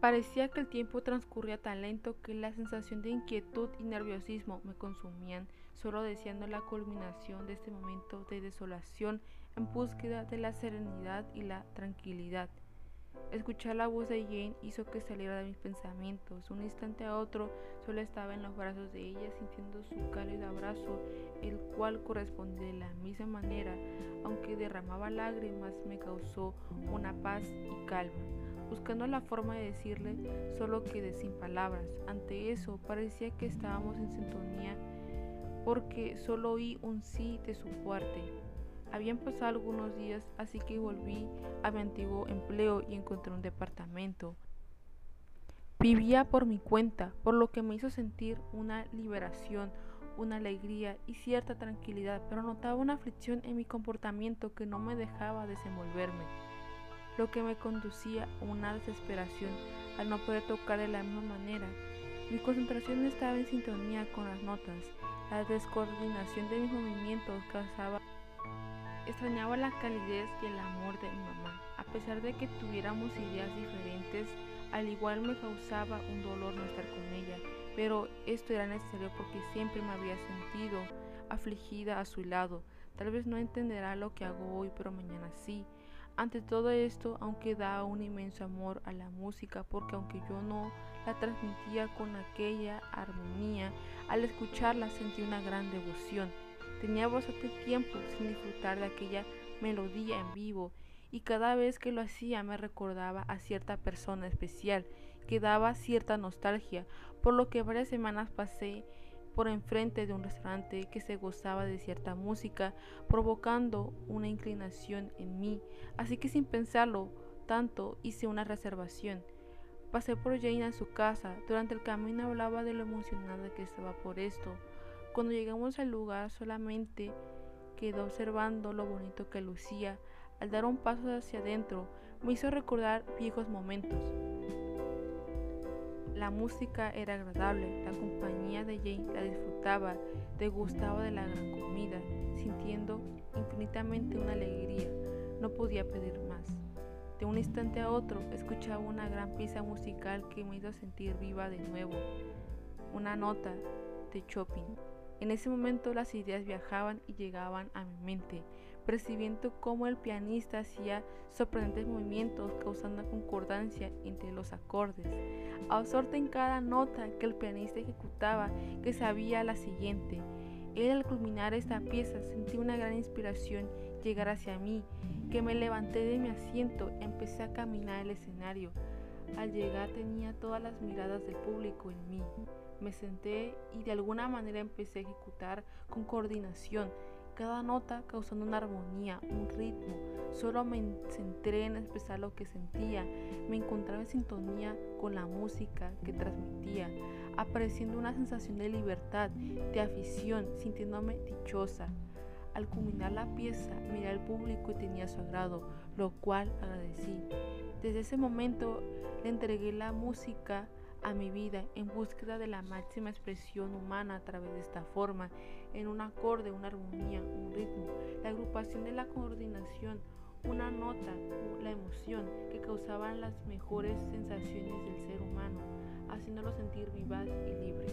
Parecía que el tiempo transcurría tan lento que la sensación de inquietud y nerviosismo me consumían, solo deseando la culminación de este momento de desolación en búsqueda de la serenidad y la tranquilidad. Escuchar la voz de Jane hizo que saliera de mis pensamientos. Un instante a otro solo estaba en los brazos de ella sintiendo su cálido abrazo, el cual correspondía de la misma manera, aunque derramaba lágrimas, me causó una paz y calma. Buscando la forma de decirle, solo quedé sin palabras. Ante eso, parecía que estábamos en sintonía porque solo oí un sí de su parte. Habían pasado algunos días, así que volví a mi antiguo empleo y encontré un departamento. Vivía por mi cuenta, por lo que me hizo sentir una liberación, una alegría y cierta tranquilidad, pero notaba una aflicción en mi comportamiento que no me dejaba desenvolverme, lo que me conducía a una desesperación al no poder tocar de la misma manera. Mi concentración estaba en sintonía con las notas, la descoordinación de mis movimientos causaba Extrañaba la calidez y el amor de mi mamá. A pesar de que tuviéramos ideas diferentes, al igual me causaba un dolor no estar con ella, pero esto era necesario porque siempre me había sentido afligida a su lado. Tal vez no entenderá lo que hago hoy, pero mañana sí. Ante todo esto, aunque da un inmenso amor a la música, porque aunque yo no la transmitía con aquella armonía, al escucharla sentí una gran devoción. Tenía bastante tiempo sin disfrutar de aquella melodía en vivo y cada vez que lo hacía me recordaba a cierta persona especial que daba cierta nostalgia, por lo que varias semanas pasé por enfrente de un restaurante que se gozaba de cierta música, provocando una inclinación en mí, así que sin pensarlo tanto hice una reservación. Pasé por Jane a su casa, durante el camino hablaba de lo emocionada que estaba por esto, cuando llegamos al lugar solamente quedó observando lo bonito que lucía. Al dar un paso hacia adentro me hizo recordar viejos momentos. La música era agradable, la compañía de Jane la disfrutaba, degustaba de la gran comida, sintiendo infinitamente una alegría. No podía pedir más. De un instante a otro escuchaba una gran pieza musical que me hizo sentir viva de nuevo. Una nota de Chopin. En ese momento las ideas viajaban y llegaban a mi mente, percibiendo cómo el pianista hacía sorprendentes movimientos causando concordancia entre los acordes. Absorta en cada nota que el pianista ejecutaba, que sabía la siguiente. Él al culminar esta pieza sentí una gran inspiración llegar hacia mí, que me levanté de mi asiento, empecé a caminar el escenario. Al llegar tenía todas las miradas del público en mí. Me senté y de alguna manera empecé a ejecutar con coordinación cada nota causando una armonía, un ritmo. Solo me centré en expresar lo que sentía. Me encontraba en sintonía con la música que transmitía, apareciendo una sensación de libertad, de afición, sintiéndome dichosa. Al culminar la pieza, miré al público y tenía su agrado, lo cual agradecí. Desde ese momento le entregué la música a mi vida en búsqueda de la máxima expresión humana a través de esta forma, en un acorde, una armonía, un ritmo, la agrupación de la coordinación, una nota, la emoción que causaban las mejores sensaciones del ser humano, haciéndolo sentir vivaz y libre.